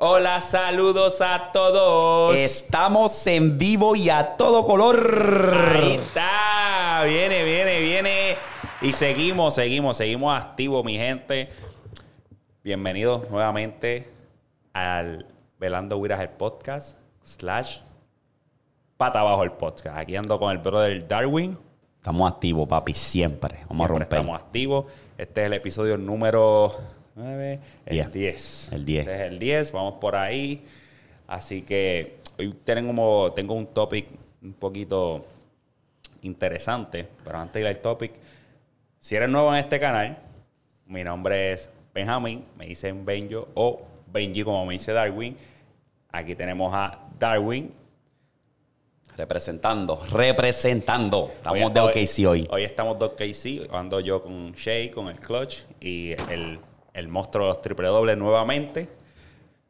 Hola, saludos a todos. Estamos en vivo y a todo color. Ahí está. Viene, viene, viene. Y seguimos, seguimos, seguimos activos, mi gente. Bienvenidos nuevamente al Velando Huiras el podcast slash Pata Abajo el podcast. Aquí ando con el brother Darwin. Estamos activos, papi, siempre. Vamos a romper. Estamos activos. Este es el episodio número 9, el Diez. 10. El 10. Este es el 10, vamos por ahí. Así que hoy tengo, tengo un topic un poquito interesante, pero antes de ir al topic, si eres nuevo en este canal, mi nombre es Benjamín, me dicen Benjo o Benji como me dice Darwin. Aquí tenemos a Darwin, Representando, representando. Estamos Hoy- de OKC hoy. Hoy estamos de OKC. Ando yo con Shay, con el clutch y el, el monstruo de los triple dobles nuevamente.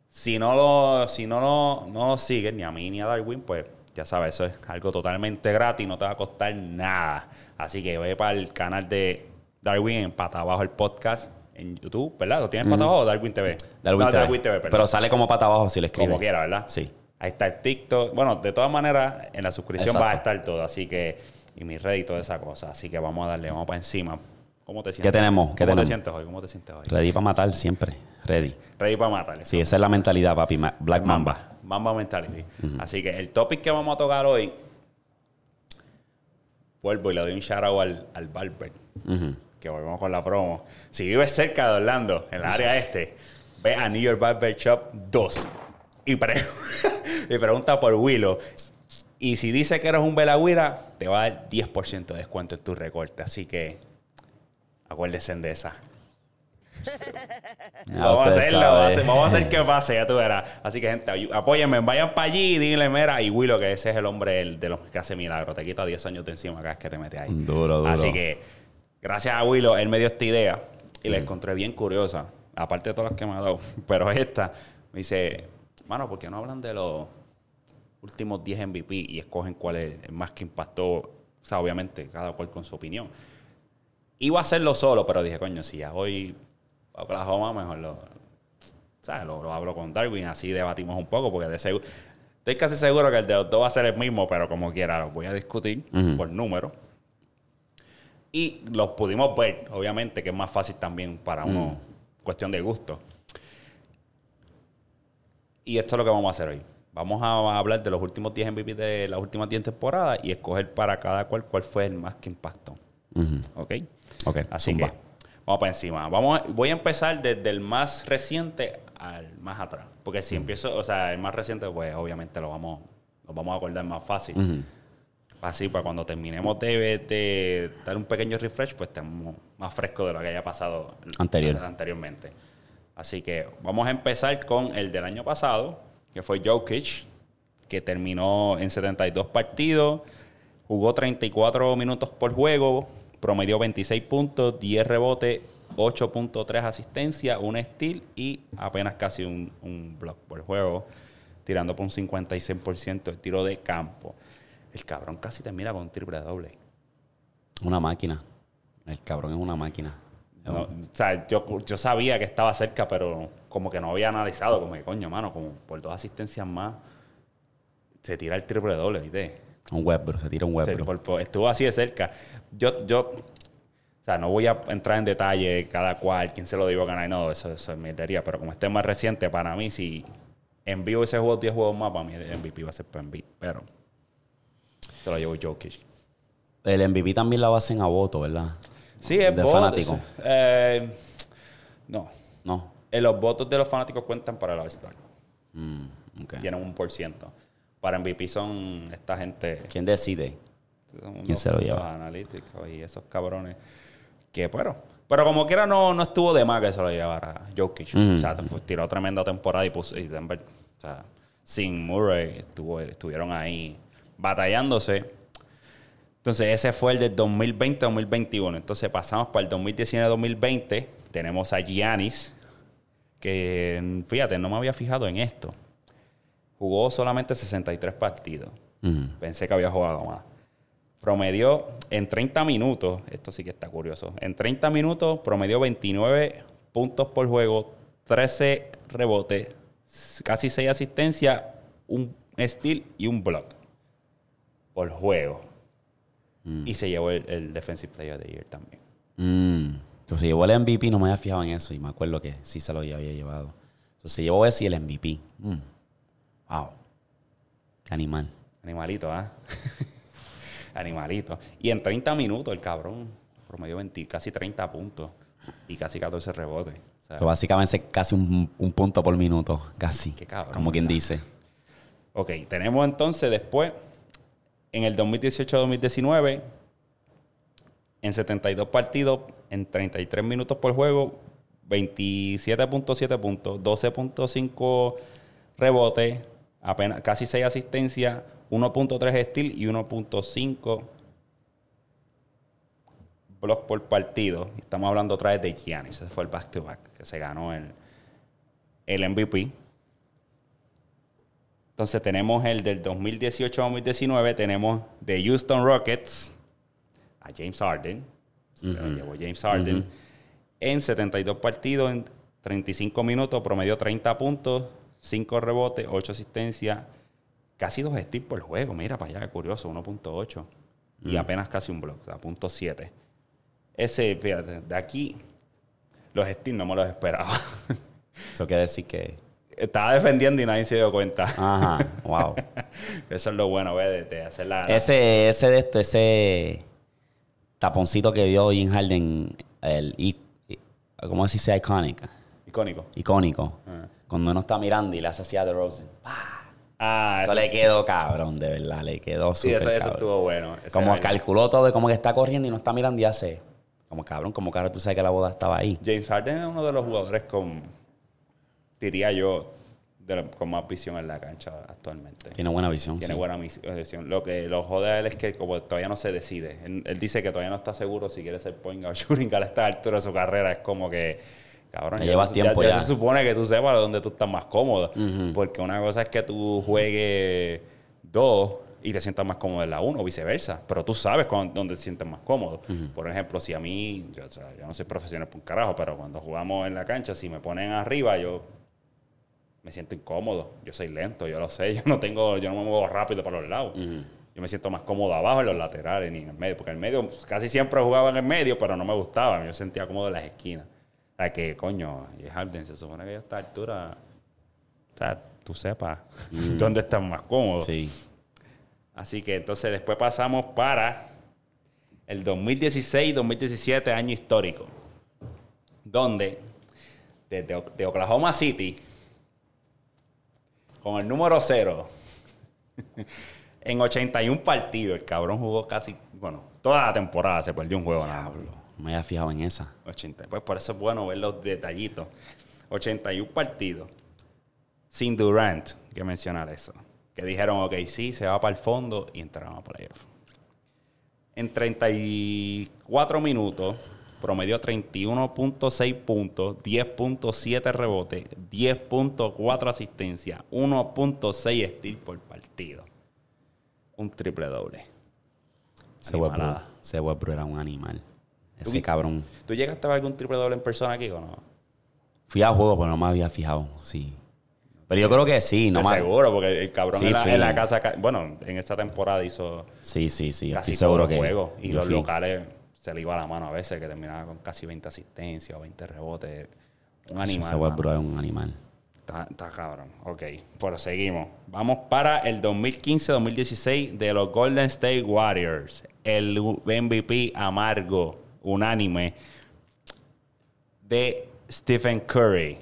Si no lo, si no lo, no lo siguen, ni a mí ni a Darwin, pues ya sabes, eso es algo totalmente gratis, no te va a costar nada. Así que ve para el canal de Darwin en Pata Abajo el podcast en YouTube, ¿verdad? ¿Lo tienes Pata Abajo o Darwin TV? Darwin No, TV. Darwin TV. Pero sale como pata abajo si le escribe. Como quiera, ¿verdad? Sí. Ahí está el TikTok. Bueno, de todas maneras, en la suscripción Exacto. va a estar todo. Así que, y mi red y toda esa cosa. Así que vamos a darle, vamos para encima. ¿Cómo te sientes? tenemos? ¿Cómo ¿Qué te tenemos? sientes hoy? ¿Cómo te sientes hoy? Ready para matar siempre. Ready. Ready para matarle. Sí, esa es la mentalidad, papi. Black Mamba. Mamba Mentality. Así que el topic que vamos a tocar hoy, vuelvo y le doy un shout out al, al barber. Que volvemos con la promo. Si vives cerca de Orlando, en el área este, ve a New York Barber Shop 2 y, pre- y pregunta por Willow. Y si dice que eres un Belagüira, te va a dar 10% de descuento en tu recorte. Así que acuérdense de esa. Vamos, a hacerlo, vamos a hacer, que pase, ya tú verás. Así que, gente, apóyenme, vayan para allí y dile, mira, y Willow, que ese es el hombre el de los que hace milagros. Te quita 10 años de encima cada vez que te metes ahí. Duro, duro. Así que, gracias a Willow, él me dio esta idea y Mm. la encontré bien curiosa. Aparte de todas las que me ha dado. Pero esta me dice, mano, ¿por qué no hablan de los últimos 10 MVP y escogen cuál es el más que impactó? O sea, obviamente, cada cual con su opinión. Iba a hacerlo solo, pero dije, coño, si ya voy a Oklahoma, mejor lo, ¿sabes? Lo, lo hablo con Darwin, así debatimos un poco, porque de seguro, estoy casi seguro que el de los dos va a ser el mismo, pero como quiera, lo voy a discutir por número. Y los pudimos ver, obviamente, que es más fácil también para uno, cuestión de gusto. Y esto es lo que vamos a hacer hoy. Vamos a hablar de los últimos 10 MVP de las últimas 10 temporadas y escoger para cada cual cuál fue el más que impactó. ¿Ok? Ok, Así zumba. que vamos para encima. Vamos voy a empezar desde el más reciente al más atrás. Porque si empiezo, o sea, el más reciente, pues obviamente lo vamos, lo vamos a acordar más fácil. Así, para cuando terminemos de, de dar un pequeño refresh, pues estemos más frescos de lo que haya pasado Anterior. anteriormente. Así que vamos a empezar con el del año pasado, que fue Jokic, que terminó en 72 partidos, jugó 34 minutos por juego, promedió 26 puntos, 10 rebotes, 8.3 asistencias, un steal y apenas casi un, un block por juego, tirando por un 56% de tiro de campo. El cabrón casi termina con un triple doble. Una máquina. El cabrón es una máquina. No, o sea, yo, yo sabía que estaba cerca, pero como que no había analizado, como que coño, mano, como por dos asistencias más, se tira el triple doble, ¿viste? Un Westbrook, se tira un Westbrook. estuvo así de cerca. Yo, yo, o sea, no voy a entrar en detalle cada cual, quién se lo digo ganar y no, eso, eso es mierdería, pero como este es más reciente, para mí, si en vivo ese juego 10 juegos más, para mí el MVP va a ser para MVP, pero se lo llevo Jokic. El MVP también la basen a voto, ¿verdad? Sí, es De voto, fanático. eh, no. No. Eh, los votos de los fanáticos cuentan para el All-Star. Mm. Tienen un por ciento. Para MVP son esta gente. ¿Quién decide? ¿Quién se lo lleva? Los analíticos y esos cabrones. Que, pero. Pero como quiera, no, no estuvo de más que se lo llevara Jokic. O sea, tiró tremenda temporada y puso. Y Denver, o sea, sin Murray, estuvo, estuvieron ahí batallándose. Entonces, ese fue el del 2020-2021. Entonces, pasamos para el 2019-2020. Tenemos a Giannis, que fíjate, no me había fijado en esto. Jugó solamente 63 partidos. Pensé que había jugado más. Promedió en 30 minutos, esto sí que está curioso, en 30 minutos promedió 29 puntos por juego, 13 rebotes, casi 6 asistencias, un steal y un block por juego. Y se llevó el, el Defensive Player of the Year también. Mm. Entonces llevó el MVP, no me había fijado en eso y me acuerdo que sí se lo había llevado. Entonces se llevó ese y el MVP. Wow. Animal. Animalito, ¿ah? Animalito. Y en 30 minutos el cabrón promedió 20, casi 30 puntos y casi 14 rebotes. O sea, básicamente es casi un, un punto por minuto, casi. Qué cabrón, Como quien dice. Ok, tenemos entonces después, en el 2018-2019, en 72 partidos, en 33 minutos por juego, 27.7 puntos, 12.5 rebotes, apenas casi 6 asistencias, 1.3 steal y 1.5 blocks por partido. Estamos hablando otra vez de Giannis, ese fue el back-to-back que se ganó el, el MVP. Entonces tenemos el del 2018-2019, tenemos de Houston Rockets a James Harden. Se lo llevó James Harden. En 72 partidos, en 35 minutos, promedió 30 puntos, 5 rebotes, 8 asistencias, casi 2 steals por juego. Mira para allá, qué curioso, 1.8. Y apenas casi un block, o sea, punto 7. Ese, fíjate, de aquí, los steals no me los esperaba. Eso quiere decir que. Estaba defendiendo y nadie se dio cuenta. Ajá, wow. Eso es lo bueno, ¿ves? De, de hacer la... ese, ese de esto, ese taponcito que dio Jim Harden, el, ¿cómo decir? sea icónica? Icónico. Icónico. Ah. Cuando uno está mirando y le hace así a The Rosen. Ah, Eso le quedó cabrón, de verdad. Le quedó sí, eso, eso cabrón. estuvo bueno. Como calculó todo y como que está corriendo y no está mirando y hace. Como cabrón, como ahora tú sabes que la boda estaba ahí. James Harden es uno de los jugadores con, diría yo, de la- con más visión en la cancha actualmente. Tiene buena visión. Tiene sí. buena mis- visión. Lo que lo jode a él es que como todavía no se decide. Él, él dice que todavía no está seguro si quiere ser point guard o shooting a esta altura de su carrera. Es como que, cabrón, llevas tiempo ya ya. se supone que tú sepas dónde tú estás más cómodo. Porque una cosa es que tú juegues dos y te sientas más cómodo en la uno o viceversa. Pero tú sabes cuándo- dónde te sientes más cómodo. Por ejemplo, si a mí, yo, o sea, yo no soy profesional por un carajo, pero cuando jugamos en la cancha, si me ponen arriba, yo me siento incómodo. Yo soy lento, yo lo sé. Yo no tengo, yo no me muevo rápido para los lados. Yo me siento más cómodo abajo en los laterales ni en el medio. Porque en el medio, pues, casi siempre jugaba en el medio, pero no me gustaba. Yo sentía cómodo en las esquinas. O sea que, coño, y Harden se supone que a esta altura, o sea, tú sepas dónde estás más cómodo. Sí. Así que entonces después pasamos para el 2016-2017, año histórico, donde desde de Oklahoma City, con el número cero, en 81 partidos, el cabrón jugó casi, bueno, toda la temporada se perdió un juego. Diablo. No me había fijado en esa. 80. Pues por eso es bueno ver los detallitos. 81 partidos. Sin Durant, que mencionar eso. Que dijeron, ok, sí, se va para el fondo y entraron a playoff. En 34 minutos, promedió 31.6 puntos, 10.7 rebotes, 10.4 asistencia, 1.6 steals por partido. Un triple doble. Ese Westbrook era un animal. Ese cabrón. ¿Tú llegaste a ver algún triple doble en persona aquí o no? Fui a juego, pero no me había fijado. Sí. Pero yo creo que sí. No me- seguro, porque el cabrón Sí, en, la, fui. en la casa, ca- bueno, en esta temporada hizo Sí, sí, sí. casi Estoy seguro los que. juegos. Y los fui. locales se le iba la mano a veces, que terminaba con casi 20 asistencias o 20 rebotes. Un animal. Ese. Westbrook era un animal. Está, está cabrón. Ok, pero seguimos. Vamos para el 2015-2016 de los Golden State Warriors. El MVP amargo, unánime, de Stephen Curry.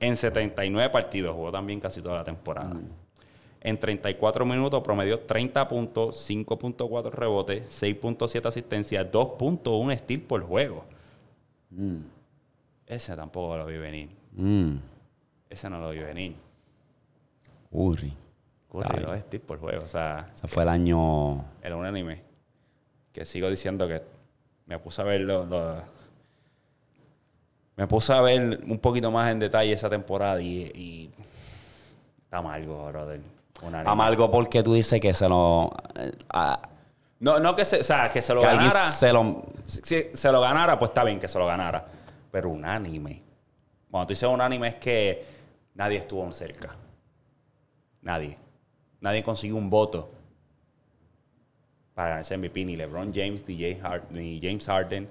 En 79 partidos, jugó también casi toda la temporada. En 34 minutos promedió 30 puntos, 5.4 rebotes, 6.7 asistencias, 2.1 steal por juego. Ese tampoco lo vi venir. Mm. Ese no lo vi venir. Curry. Curry, dos steals por juego. O sea, Ese fue el año. era un anime. Que sigo diciendo que me puse a verlo. lo- me puse a ver un poquito más en detalle esa temporada y, y está amargo, brother. Amargo porque tú dices que se lo. eh, a- No, no que se, o sea, que se lo que ganara. se lo. Si se lo ganara, pues está bien que se lo ganara. Pero un anime. Cuando tú dices un anime es que nadie estuvo cerca. Nadie. Nadie consiguió un voto para ese MVP. Ni LeBron James, ni, James Hard- ni James Harden.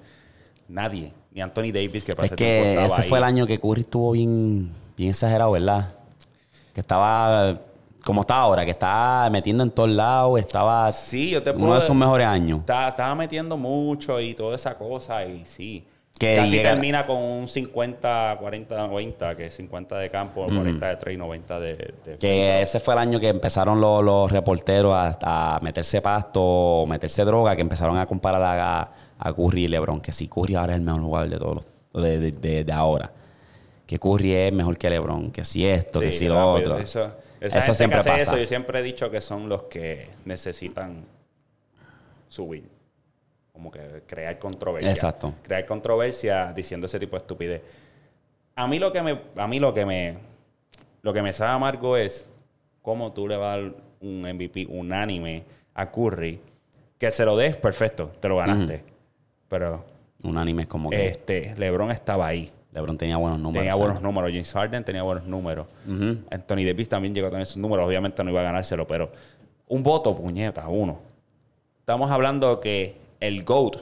Nadie. Ni Anthony Davis, que para Es que ese ahí. fue el año que Curry estuvo bien, bien exagerado, ¿verdad? Que estaba como está ahora, que estaba metiendo en todos lados, estaba Sí, yo te puedo... uno de sus mejores años. Estaba, estaba metiendo mucho y toda esa cosa y sí. Que Casi llega- termina con un 50, 40, 90, que es 50 de campo, 40 de 3 y 90 de... de Que ese fue el año que empezaron los, los reporteros a, a meterse pasto o meterse droga, que empezaron a comparar a, a Curry y LeBron. Que si Curry ahora es el mejor jugador de todos los, de, de- de- ahora. Que Curry es mejor que LeBron. Que si esto, que si lo otro. Eso, Eso siempre pasa. Eso, yo siempre he dicho que son los que necesitan subir. Como que crear controversia. Exacto. Crear controversia diciendo ese tipo de estupidez. A mí lo que me, a mí lo que me, lo que me sabe amargo es cómo tú le vas a dar un MVP unánime a Curry. Que se lo des, perfecto, te lo ganaste. Pero Unánime es como que este, LeBron estaba ahí. LeBron tenía buenos números. Tenía ¿sabes? buenos números. James Harden tenía buenos números. Anthony Davis también llegó a tener sus números. Obviamente no iba a ganárselo, pero un voto, puñeta, uno. Estamos hablando que el GOAT,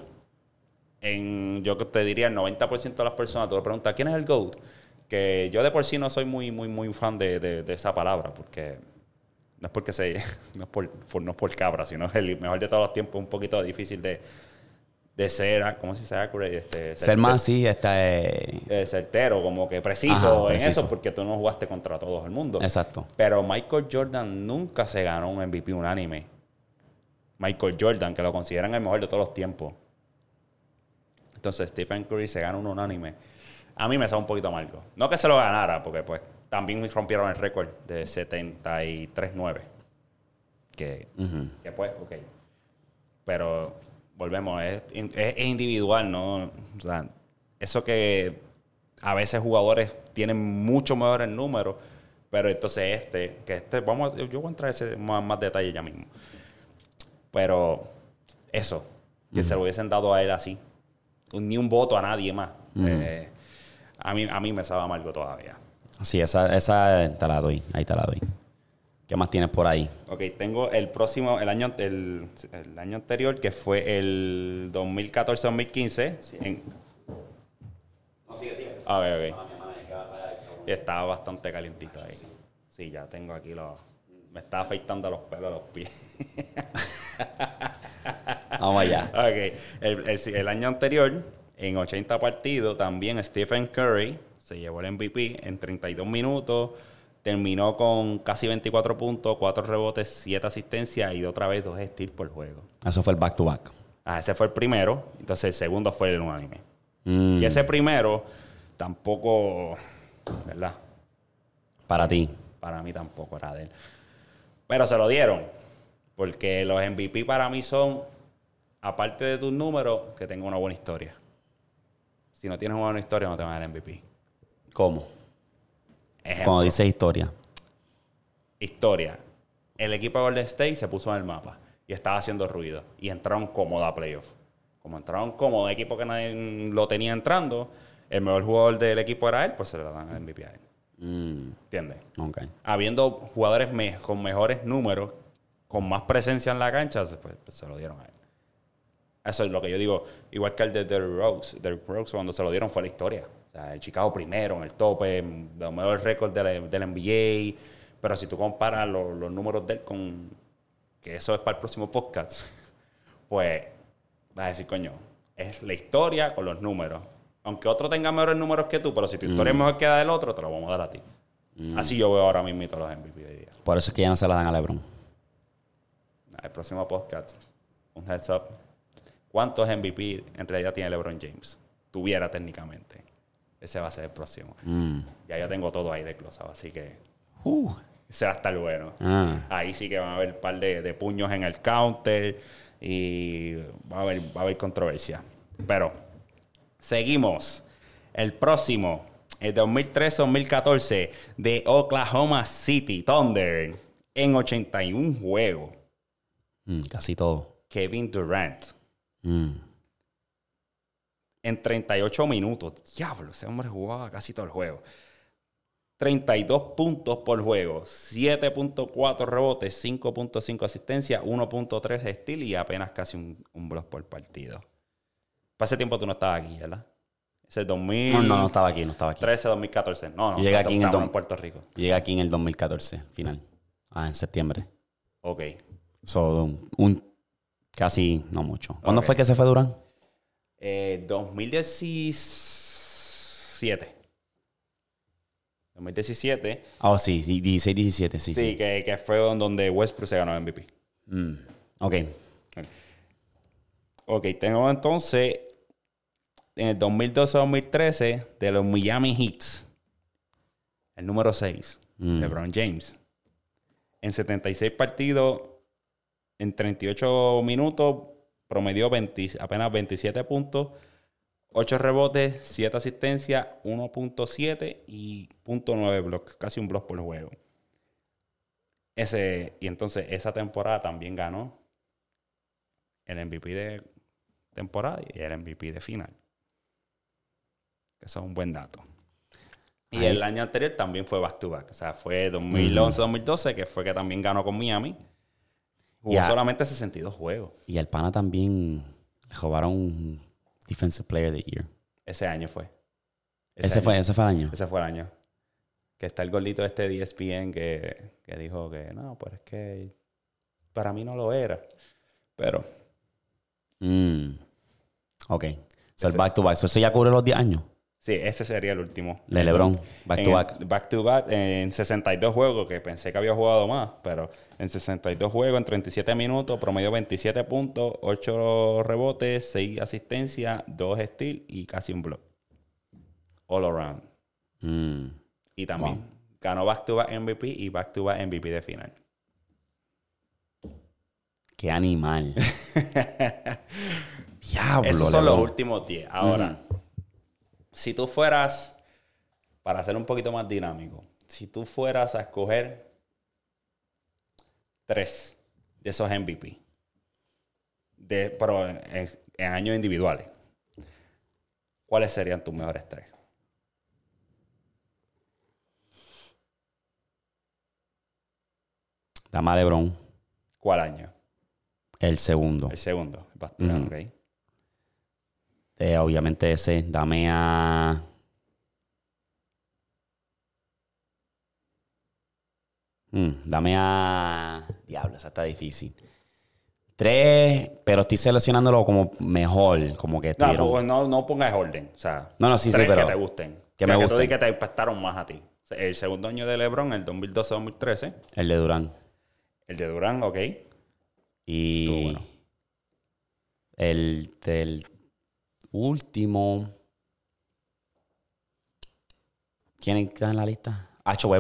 en, yo te diría el 90% de las personas, tú le preguntas, ¿quién es el GOAT? Que yo de por sí no soy muy, muy, muy fan de, de- de esa palabra, porque no es porque se, no es por, por- no es por cabra, sino es el mejor de todos los tiempos, un poquito difícil de, de ser, ¿cómo se dice? Accurate, Este, Ser más así, está. eh, eh, certero, como que preciso Ajá, en preciso. eso, porque tú no jugaste contra todo el mundo. Exacto. Pero Michael Jordan nunca se ganó un MVP unánime. Michael Jordan, que lo consideran el mejor de todos los tiempos. Entonces Stephen Curry se gana un unánime. A mí me sabe un poquito amargo. No que se lo ganara, porque pues también rompieron el récord de 73-9. Que, Ujú. que pues, ok. Pero volvemos, es, es- es individual, ¿no? O sea, eso que a veces jugadores tienen mucho mejores números, pero entonces este, que este, vamos, yo voy a entrar en ese más, más detalle ya mismo. Pero eso, que se lo hubiesen dado a él así, ni un voto a nadie más. Eh, a, mí, a mí me sabe amargo todavía. Sí, esa, esa te la doy. Ahí te la doy. ¿Qué más tienes por ahí? Ok, tengo el próximo, el año, el, el año anterior, que fue el 2014-2015. en- No, sigue, sigue. A ver, ok. Estaba bastante calientito ahí. Sí, ya tengo aquí los... Me está afeitando los pelos de los pies. Vamos allá. Ok, el, el- el año anterior, en 80 partidos, también Stephen Curry se llevó el MVP en 32 minutos. Terminó con casi 24 puntos, 4 rebotes, 7 asistencias y otra vez 2 steals por juego. Eso fue el back to back. Ah, ese fue el primero. Entonces el segundo fue el unánime. Mm, Y ese primero tampoco, ¿verdad? para ti. Para mí tampoco era de él. Pero se lo dieron. Porque los MVP para mí son, aparte de tus números, que tengan una buena historia. Si no tienes una buena historia, no te van a dar el MVP. ¿Cómo? Ejemplo, Cuando dices historia. historia. El equipo de Golden State se puso en el mapa y estaba haciendo ruido. Y entraron cómodo a playoff. Como entraron cómodo, equipo que nadie lo tenía entrando, el mejor jugador del equipo era él, pues se le dan el MVP a él. Mm, ¿Entiendes? ok. habiendo jugadores me- con mejores números, con más presencia en la cancha, se- pues, pues, se lo dieron a él. Eso es lo que yo digo. Igual que el de Derrick Rose. Derrick Rose cuando se lo dieron fue la historia. O sea, el Chicago primero, en el tope, de los mejores récords de la- del NBA. Pero si tú comparas lo- los números de él con... Que eso es para el próximo podcast. Pues vas a decir, coño, es la historia con los números. Aunque otro tenga mejores números que tú, pero si tu historia es mejor que la del otro, te lo vamos a dar a ti. Así yo veo ahora mismo los MVP hoy día. Por eso es que ya no se la dan a LeBron. El próximo podcast, un heads up. ¿Cuántos MVP en realidad tiene LeBron James? Tuviera técnicamente. Ese va a ser el próximo. Mm. Ya yo tengo todo ahí desglosado, así que Uh, ese va a estar bueno. ah. Ahí sí que van a haber un par de, de puños en el counter y va a haber, va a haber controversia. Pero seguimos. El próximo, el 2013-2014 de Oklahoma City Thunder en 81 juegos. Mm, casi todo. Kevin Durant Mm. en 38 minutos. Diablo, ese hombre jugaba casi todo el juego. 32 puntos por juego, 7.4 rebotes, 5.5 asistencia, 1.3 steal y apenas casi un, un block por partido. Para ese tiempo tú no estabas aquí, ¿verdad? Ese es 2000. No, no, no estaba aquí, no estaba aquí. 13, 2014. No, no. Llega aquí en el en Puerto Rico. Llegué aquí en el 2014, final. Ah, en septiembre. Ok. So, un, un- casi, no mucho. ¿Cuándo Ok. fue que se fue Durán? Eh, 2017. 2017. Oh, sí, sí, 16, 17, sí, Sí, sí. Que, que fue donde Westbrook se ganó el MVP. Mm, ok. Ok, tengo entonces en el 2012-2013 de los Miami Heats, el número 6, Mm. LeBron James. En 76 partidos, en 38 minutos, promedió 20 apenas 27 puntos, 8 rebotes, 7 asistencias, 1.7 y .9 blocks, casi un block por juego. Ese, y entonces esa temporada también ganó el MVP de temporada y el MVP de final. Eso es un buen dato. Y Ahí- el año anterior también fue back to back. O sea, fue 2011-2012, que fue que también ganó con Miami. Jugó Ya. solamente 62 juegos Y al pana también le robaron Defensive Player of the Year. ese año fue. Ese, año. fue, ese fue el año. Ese fue el año. Que está el gordito este de ESPN que, que dijo que no, pues es que para mí no lo era. Pero Mm. Ok. So, el Ese- back to back. So, eso ya cubre los 10 años. sí, ese sería el último. De LeBron. Back En to back. Back to back en 62 juegos, que pensé que había jugado más, pero en 62 juegos, en 37 minutos, promedio 27 puntos, 8 rebotes, 6 asistencias, 2 steals y casi un block. All around. Mm. Y también ganó back to back MVP y back to back MVP de final. Qué animal. Diablo. Esos son los últimos 10. Ahora, si tú fueras, para ser un poquito más dinámico, si tú fueras a escoger tres de esos MVP, de, pero en, años individuales, ¿cuáles serían tus mejores tres? Dame a LeBron. ¿Cuál año? El segundo. El segundo. Back- Ujú. ok. Eh, obviamente ese. Dame a... Mm, dame a... Diablo, esa está difícil. Tres, pero estoy seleccionándolo como mejor, como que No, estuvieron... pues no, no pongas orden. O sea, No, no, sí, sí, pero que te gusten. que O sea, me tú gusten. que te impactaron más a ti. El segundo año de LeBron, el 2012-2013. El de Durán. El de Durán, ok. Y bueno. el del último. ¿Quién está en la lista? Hacho ay,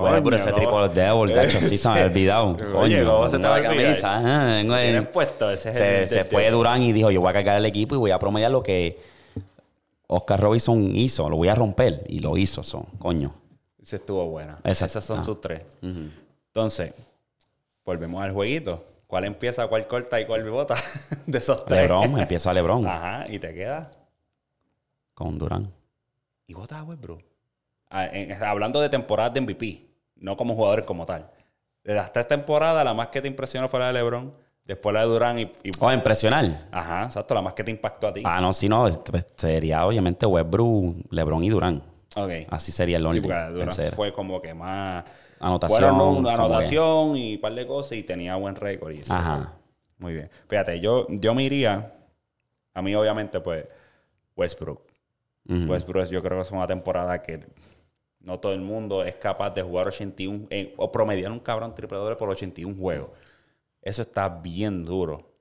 Westbrook, coño, ese ¿cómo- triple devil, Hacho, sí se me había olvidado. Oye, Coño, ¿cómo se te va a camisa, ah, Tienes puesto ese es se, fue Durán y dijo, yo voy a cargar el equipo y voy a promediar lo que Oscar Robinson hizo. Lo voy a romper. Y lo hizo, son, coño. Ese estuvo buena. Esas son Ah. sus tres. Entonces, volvemos al jueguito. ¿Cuál empieza, cuál corta y cuál bota? de esos tres. Lebron, empiezo a Lebron Ajá, y te queda. con Durán. Y vota a Westbrook. Hablando de temporadas de MVP, no como jugadores como tal. De las tres temporadas, la más que te impresionó fue la de LeBron, después la de Durán y, y- Oh, impresional. Ajá, exacto, la más que te impactó a ti. Ah, no, si no, pues, sería obviamente Westbrook, LeBron y Durán. ok. Así sería el Sí, orden. porque la de Durán fue como que más... Anotación. Fueron una como que- anotación y un par de cosas y tenía buen récord. y eso. Ajá. Muy bien. Fíjate, yo, yo me iría... A mí, obviamente, pues, Westbrook. Ujú. Westbrook yo creo que es una temporada que no todo el mundo es capaz de jugar 81 eh, o promediar un cabrón triple doble por 81 juegos. Eso está bien duro.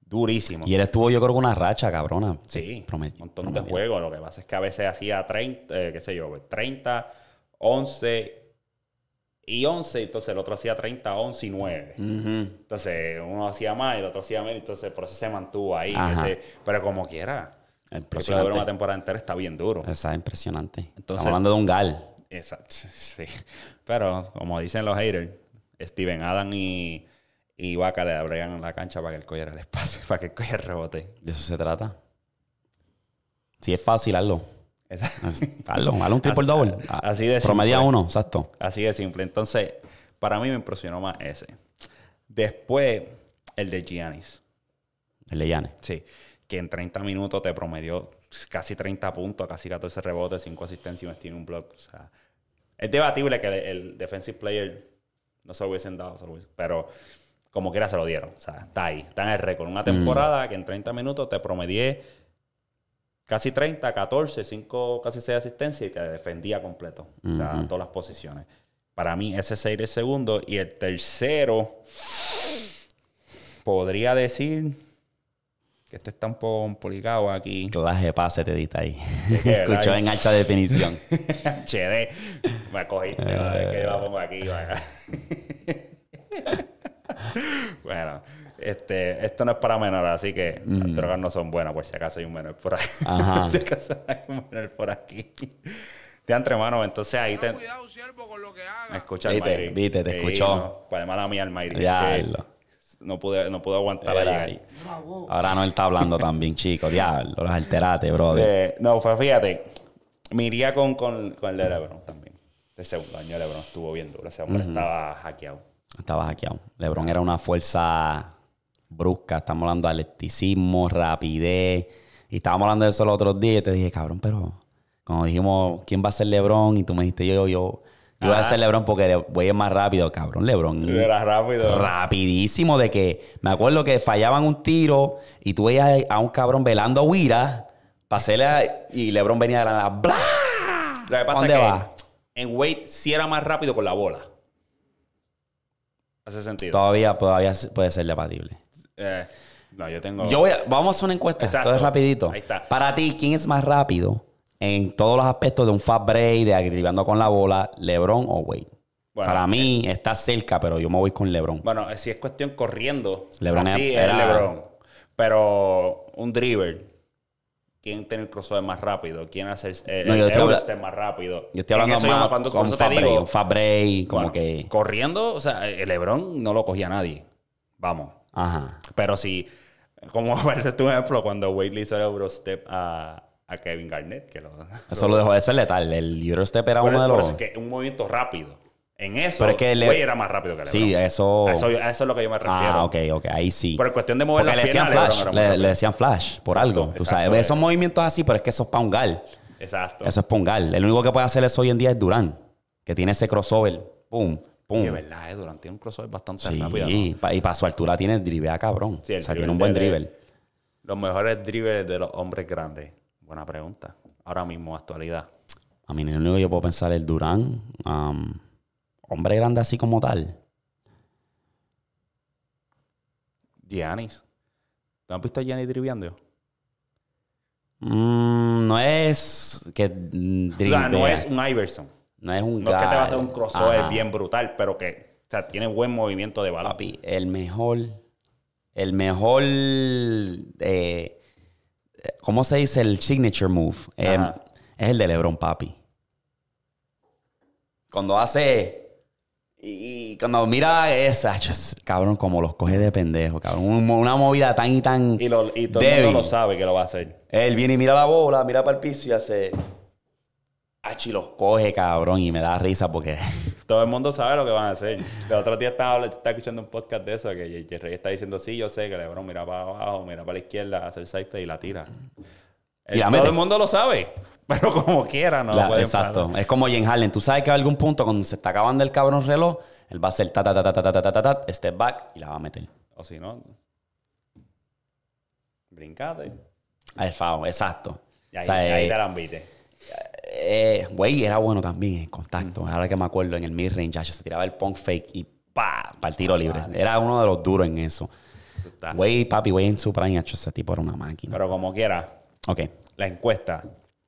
Durísimo. Y él estuvo, yo creo que una racha, cabrona. sí, un montón de juegos. Lo que pasa es que a veces hacía 30, eh, qué sé yo, 30, 11 y 11. Entonces el otro hacía 30, 11 y 9. Ujú. Entonces uno hacía más y el otro hacía menos. Entonces por eso se mantuvo ahí. Ese- pero como quiera. Impresionante. una temporada entera está bien duro. Esa es impresionante. Entonces- Estamos hablando de un gal. Exacto, sí. Pero, como dicen los haters, Steven Adam y, y Vaca le abregan la cancha para que el cogiera el espacio, para que el cogiera el rebote. De eso se trata. Si es fácil, hazlo. Hazlo, hazlo un triple double. Así de Promedia simple. uno, exacto. Así de simple. Entonces, para mí me impresionó más ese. Después, el de Giannis. El de Giannis. Sí. Que en 30 minutos te promedió casi 30 puntos, casi 14 rebotes, 5 asistencias y un block. O sea, es debatible que el, el defensive player no se lo hubiesen dado, se lo hubiesen- pero como quiera se lo dieron. O sea, está ahí, está en el récord. Una temporada que en 30 minutos te promedié casi 30, 14, 5, casi 6 asistencias y te defendía completo. O sea, todas las posiciones. Para mí, ese sería el segundo. Y el tercero, podría decir que este está un poco complicado aquí. Clase de pase te edita ahí. Escuchó en alta definición. HD. Me cogiste. ¿no? Yo la pongo aquí. Este, esto no es para menores, así que las drogas no son buenas, por si acaso hay un menor por ahí. Ajá. por si acaso hay un menor por aquí. Te entre mano, entonces ahí te. Cuidado, siervo, con lo que Me haga. escucha Viste, viste, te escuchó. No, para mala mía el Mayri. Ya, Es que lo- No pude, no pude aguantar Era ahí. Ahora no él está hablando también, chico. Diablo, los alterates, brother. Eh, no, pues fíjate, me iría con, con, con el de LeBron también. El segundo año de LeBron estuvo bien duro. Ese hombre estaba hackeado. Estaba hackeado. LeBron era una fuerza brusca. Estamos hablando de atleticismo, rapidez. Y estábamos hablando de eso los otros días. Y te dije, cabrón, pero cuando dijimos, ¿quién va a ser LeBron? Y tú me dijiste, yo, yo, yo voy a Ajá. ser LeBron porque voy a ir más rápido. Cabrón, LeBron. Era rápido. Rapidísimo de que me acuerdo que fallaban un tiro y tú veías a un cabrón velando a Wira para hacerle a- y LeBron venía de la nada. ¡Bla! Lo que pasa ¿Dónde es que va? en Wade sí era más rápido con la bola. Hace sentido. Todavía, todavía puede ser debatible. Eh, no, yo tengo... Yo voy a- vamos a hacer una encuesta. Exacto. Esto es rapidito. Ahí está. Para ti, ¿quién es más rápido en todos los aspectos de un fast break, de agribando con la bola, LeBron o Wade? Bueno, Para mí está cerca, pero yo me voy con LeBron. Bueno, si es cuestión corriendo, LeBron así era- es LeBron. Pero un dribble, ¿quién tiene el crossover más rápido? ¿Quién hace el, el, No, yo el estoy habla- Eurostep más rápido? Yo estoy hablando más cuando- con fast break, como bueno, que... Corriendo, o sea, el LeBron no lo cogía a nadie. Vamos. Ajá. Pero si, como tu un ejemplo, cuando Wade le hizo el Eurostep a, a Kevin Garnett, que lo... Eso lo dejo, eso es letal. El Eurostep era uno de los... es que un movimiento rápido. En eso, Pero es que le- Wade era más rápido que LeBron. Sí, eso... Eso, es lo que yo me refiero. Ah, ok, ok. Ahí sí. Por cuestión de mover Porque las le decían piernas, flash. Le, decían flash por Exacto, algo. Tú sabes, esos movimientos así, pero es que eso es para un gal. Exacto. Eso es para un gal. El único que puede hacer eso hoy en día es Durán, que tiene ese crossover. Pum, pum. Verdad, eh, Durant tiene un crossover bastante Sí, rápido. ¿no? y pa- y para su altura tiene dribea cabrón. Sí, el o sea, tiene un buen dribble. Los mejores dribbles de los hombres grandes. Buena pregunta. Ahora mismo, actualidad. A mí lo único que yo puedo pensar es Durán. um, hombre grande así como tal. Giannis. ¿Tú has visto a Giannis dribeando? Mm, no es que O sea, no es un Iverson. No es un No es que te va a hacer un crossover Ajá. bien brutal, pero que o sea, tiene buen movimiento de balón. Papi, el mejor, el mejor, eh, ¿cómo se dice? El signature move. Eh, es el de LeBron, papi. Cuando hace, y, cuando mira esa, cabrón, como los coge de pendejo, cabrón. Un- Una movida tan y tan Y, lo- y todo el mundo lo sabe que lo va a hacer. Él viene y mira la bola, mira para el piso y hace... Achi los coge, cabrón, y me da risa porque... Todo el mundo sabe lo que van a hacer. El otro día estaba, estaba escuchando un podcast de eso que Jerry está diciendo, sí, yo sé que LeBron mira para abajo, mira para la izquierda, hace el safety y la tira. Y la todo mete. el mundo lo sabe, pero como quiera, no La- exacto. parar. Es como Jen Harden. Tú sabes que a algún punto, cuando se está acabando el cabrón reloj, él va a hacer ta ta ta ta ta ta ta ta ta, ta, step back y la va a meter. O si no, brincate. Al FAO, exacto. Y ahí, O sea, ahí eh, te la eh, Güey, era bueno también en contacto. Ahora que me acuerdo, en el mid-range, ya se tiraba el punk fake y pa para el tiro libre. Era uno de los duros en eso. Güey, papi, güey, en su prime, hecho, ese tipo era una máquina. Pero como quiera, Ok. la encuesta.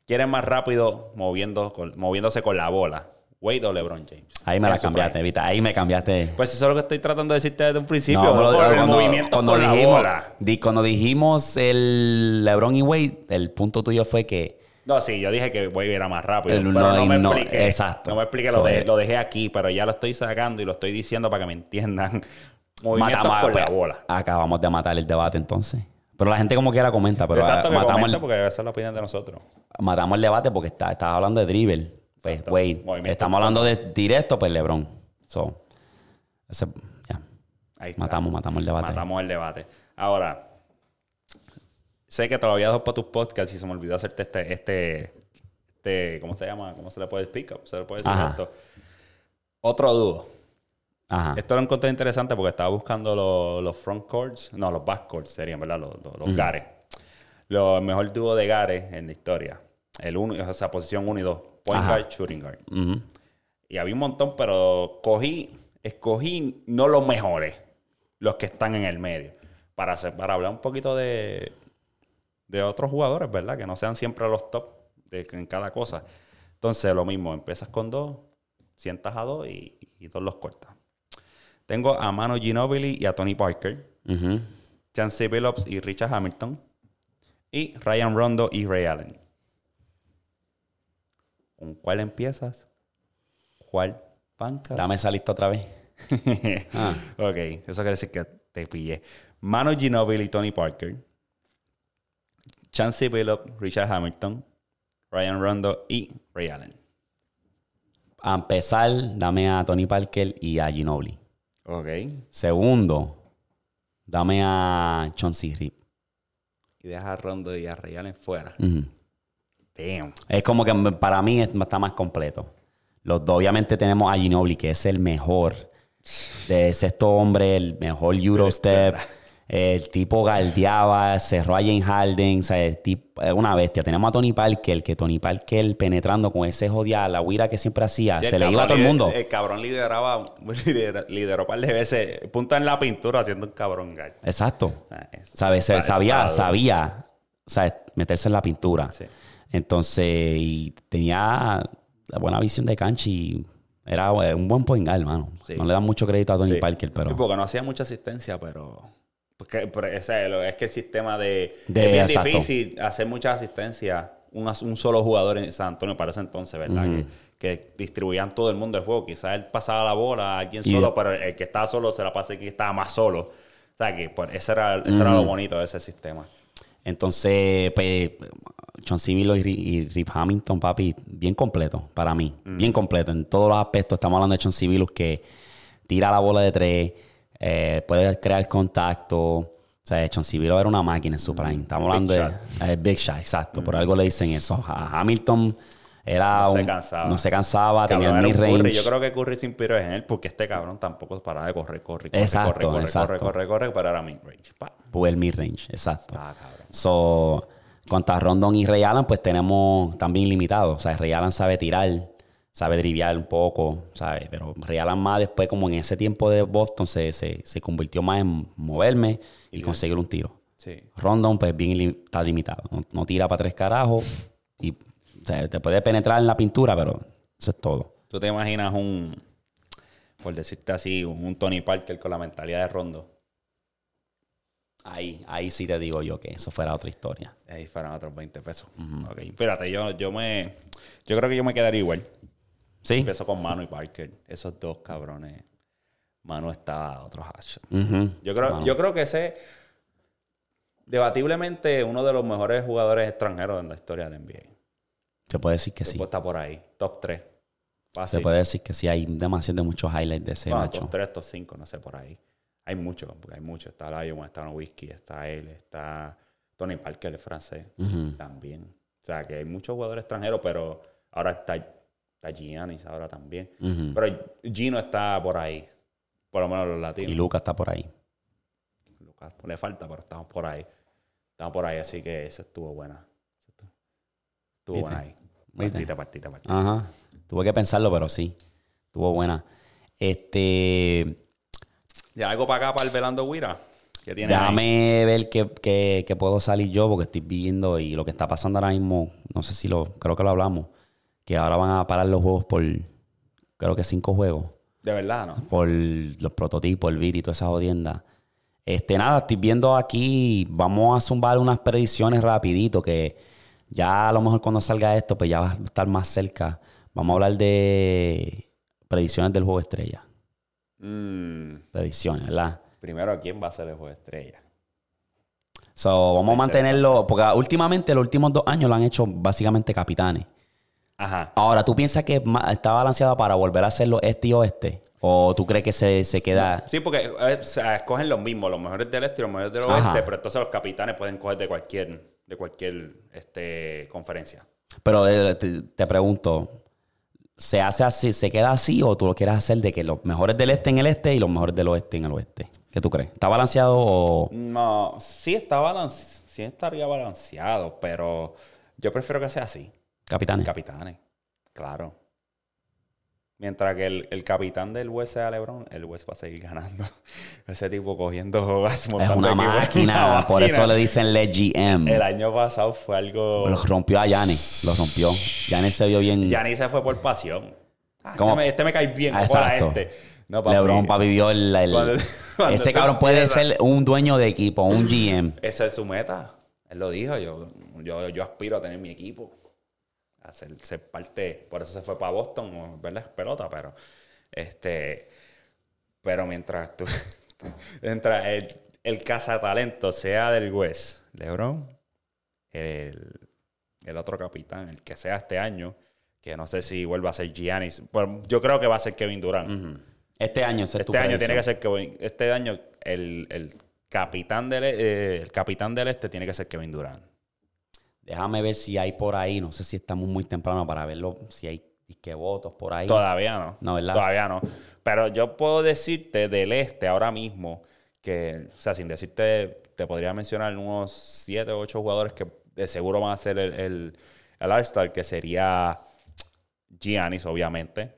¿Quién más rápido moviendo, moviéndose con la bola? ¿Wade o LeBron James? Ahí me la cambiaste. Vita. Ahí me cambiaste. Pues eso es lo que estoy tratando de decirte desde un principio. No, por cuando, el movimiento cuando con dijimos, la bola. di- cuando dijimos el LeBron y Wade, el punto tuyo fue que No, sí, yo dije que Wade era más rápido. El pero no- no, me no, expliqué. exacto. No me expliqué, lo, de- es. lo dejé aquí, pero ya lo estoy sacando y lo estoy diciendo para que me entiendan. Movimientos matamos con la bola. Acabamos de matar el debate entonces. Pero la gente como quiera comenta, pero Exacto, eh, que matamos, comenta el, porque esa es la opinión de nosotros. matamos el debate porque está, hablando de dribble. Pues, Exacto. Wade. Movimiento Estamos hablando de directo, pues LeBron. So, ese- ya. Ahí está. Matamos, matamos el debate. Matamos el debate. Ahora, sé que te lo había dado para tus podcasts y se me olvidó hacerte este, este, este, ¿cómo se llama? ¿Cómo se le puede speak up? ¿Se le puede decir Ajá. esto? Otro dúo. Ajá. Esto lo encontré interesante porque estaba buscando los, los front courts, no, los back courts serían, ¿verdad? Los, los, los gares. Lo mejor dúo de gares en la historia. El uno, o sea, posición 1 y 2. Point Ajá. guard, shooting guard. Y había un montón, pero cogí, escogí no los mejores, los que están en el medio. Para, hacer, para hablar un poquito de, de otros jugadores, ¿verdad? Que no sean siempre los top de, en cada cosa. Entonces, lo mismo, empiezas con dos, sientas a dos y, y dos los cortas. Tengo a Manu Ginobili y a Tony Parker, Ujú. Chance Billups y Richard Hamilton, y Ryan Rondo y Ray Allen. ¿Con cuál empiezas? ¿Cuál bancas? Dame esa lista otra vez. Ah. Ok, eso quiere decir que te pillé. Manu Ginobili y Tony Parker. Chancey Billups, Richard Hamilton, Ryan Rondo y Ray Allen. A empezar, dame a Tony Parker y a Ginobili. Ok. Segundo, dame a Chauncey Rip. Y deja a Rondo y a Ray Allen fuera. Ujú. Damn. Es como que para mí es- está más completo. Los dos, obviamente tenemos a Ginobili, que es el mejor de sexto hombre, el mejor Eurostep. El tipo galdeaba, cerró a James Harden, o sea, el tipo- una bestia. Tenemos a Tony Parker, que Tony Parker penetrando con ese jodia, la huira que siempre hacía, Sí, se le iba a todo el mundo. El cabrón lideraba, lideró, par de veces, punta en la pintura haciendo un cabrón guard. Exacto. Es- ¿Sabes? sabía, sabía, ¿sabes? Meterse en la pintura. Sí. Entonces, y tenía la buena visión de cancha y era eh, un buen point guard. Sí. No le dan mucho crédito a Tony. Parker, pero... Porque no hacía mucha asistencia, pero. Porque, lo- es que el sistema de. De- es bien exacto. difícil hacer mucha asistencia. Un, solo jugador en San Antonio para ese entonces, ¿verdad? que, que distribuían todo el mundo el juego. Quizás él pasaba la bola a alguien solo, pero el que estaba solo se la pasa a quien estaba más solo. O sea, que pues, ese, era, ese era lo bonito de ese sistema. Entonces, pues, John Civilo y, y Rip Hamilton, papi, bien completo para mí. Bien completo en todos los aspectos. Estamos hablando de John Civilo que tira la bola de tres, eh, puede crear contacto. O sea, John Civilo era una máquina en su prime. Estamos hablando Big de eh, Big Shot, exacto. Por algo le dicen eso. A Hamilton era No se un- cansaba. no se cansaba, tenía el Curry. mid-range. Yo creo que Curry se inspiró en él porque este cabrón tampoco paraba de correr, correr, correr, Exacto, correr, correr, exacto. correr, correr, correr, pero era mid-range. Pues el mid-range, exacto. Ah, cabrón. So, contra Rondon y Ray Allen, pues tenemos también limitados. O sea, Ray Allen sabe tirar, sabe driviar un poco, ¿sabes? Pero Allen más después, como en ese tiempo de Boston, se, se, se convirtió más en moverme y conseguir un tiro. Sí. Rondon, pues bien está limitado. No, no tira para tres carajos y o sea, te puede penetrar en la pintura, pero eso es todo. ¿Tú te imaginas un, por decirte así, un Tony Parker con la mentalidad de Rondo? Ahí, ahí sí te digo yo que eso fuera otra historia. Ahí fueran otros 20 pesos. Ok. Espérate, yo, yo me... Yo creo que yo me quedaría igual. ¿Sí? Empiezo con Manu y Parker. Esos dos cabrones. Manu está a otro hash. Ujú. Yo creo, yo creo que ese... Debatiblemente uno de los mejores jugadores extranjeros en la historia del NBA. Se puede decir que sí. Después está por ahí. Top 3. Se puede decir que sí, hay demasiado de muchos highlights de ese Bueno, macho. top 3, top 5, no sé, por ahí. Hay muchos, porque hay muchos. Está Lion, está Whisky, está él, está Tony Parker, el francés, también. O sea, que hay muchos jugadores extranjeros, pero ahora está, está Giannis, ahora también. Pero Gino está por ahí, por lo menos los latinos. Y Lucas está por ahí. Lucas, pues, le falta, pero estamos por ahí. Estamos por ahí, así que esa estuvo buena. Estuvo- buena ahí. Partita, partita, partita. Ajá. Tuve que pensarlo, pero sí. Estuvo buena. Este. ¿Y algo para acá para el Velando Guira? Déjame ver qué, qué- qué puedo salir yo, porque estoy viendo y lo que está pasando ahora mismo, no sé si lo, creo que lo hablamos, que ahora van a parar los juegos por, creo que cinco juegos, De verdad, ¿no? por los prototipos, el beat y todas esas jodiendas. Este, nada, estoy viendo aquí, vamos a zumbar unas predicciones rapidito, que ya a lo mejor cuando salga esto, pues ya va a estar más cerca. Vamos a hablar de predicciones del juego estrella. Mm, Predicciones, ¿verdad? primero, ¿a quién va a ser el juego de estrella? So, vamos a mantenerlo, porque últimamente los últimos dos años lo han hecho básicamente capitanes. Ajá. Ahora, ¿tú piensas que está balanceado para volver a hacerlo este y oeste? ¿O tú crees que se, se queda...? Sí, porque eh, o sea, escogen los mismos, los mejores del este y los mejores del Ajá. oeste, pero entonces los capitanes pueden coger de cualquier, de cualquier este, conferencia. Pero eh, te, te pregunto, ¿se hace así, se queda así o tú lo quieres hacer de que los mejores del este en el este y los mejores del oeste en el oeste? ¿Qué tú crees? ¿Está balanceado o...? No, sí está balance, sí estaría balanceado, pero yo prefiero que sea así. Capitanes. Capitanes, claro. Mientras que el, el capitán del West sea LeBron, el West va a seguir ganando. Ese tipo cogiendo es montando una máquina, una por eso le dicen le GM. El año pasado fue algo... Los rompió a Yanis, los rompió. Yanis se vio bien. Ya ni se fue por pasión. Ah. Este, me, este me cae bien, Ah, exacto. No, papi. LeBron papi vio el, el- Cuando- cuando ese cabrón puede ser un dueño de equipo, un GM. Esa es su meta. Él lo dijo. Yo, yo, yo aspiro a tener mi equipo. A ser, parte. Por eso se fue para Boston, o ver las pelotas, pero. Este. Pero mientras tú. mientras el, el cazatalento sea del West, LeBron, el, el otro capitán, el que sea este año, que no sé si vuelva a ser Giannis. Bueno, yo creo que va a ser Kevin Durant. Este año, Este año tiene que ser Kevin. Este año el, el capitán del eh, el capitán del este tiene que ser Kevin Durant. Déjame ver si hay por ahí, no sé si estamos muy temprano para verlo, si hay disque votos por ahí. Todavía no. No, ¿verdad? Todavía no. Pero yo puedo decirte del este ahora mismo que, o sea, sin decirte, te podría mencionar unos 7 o 8 jugadores que de seguro van a ser el, el, el All-Star, que sería Giannis, obviamente.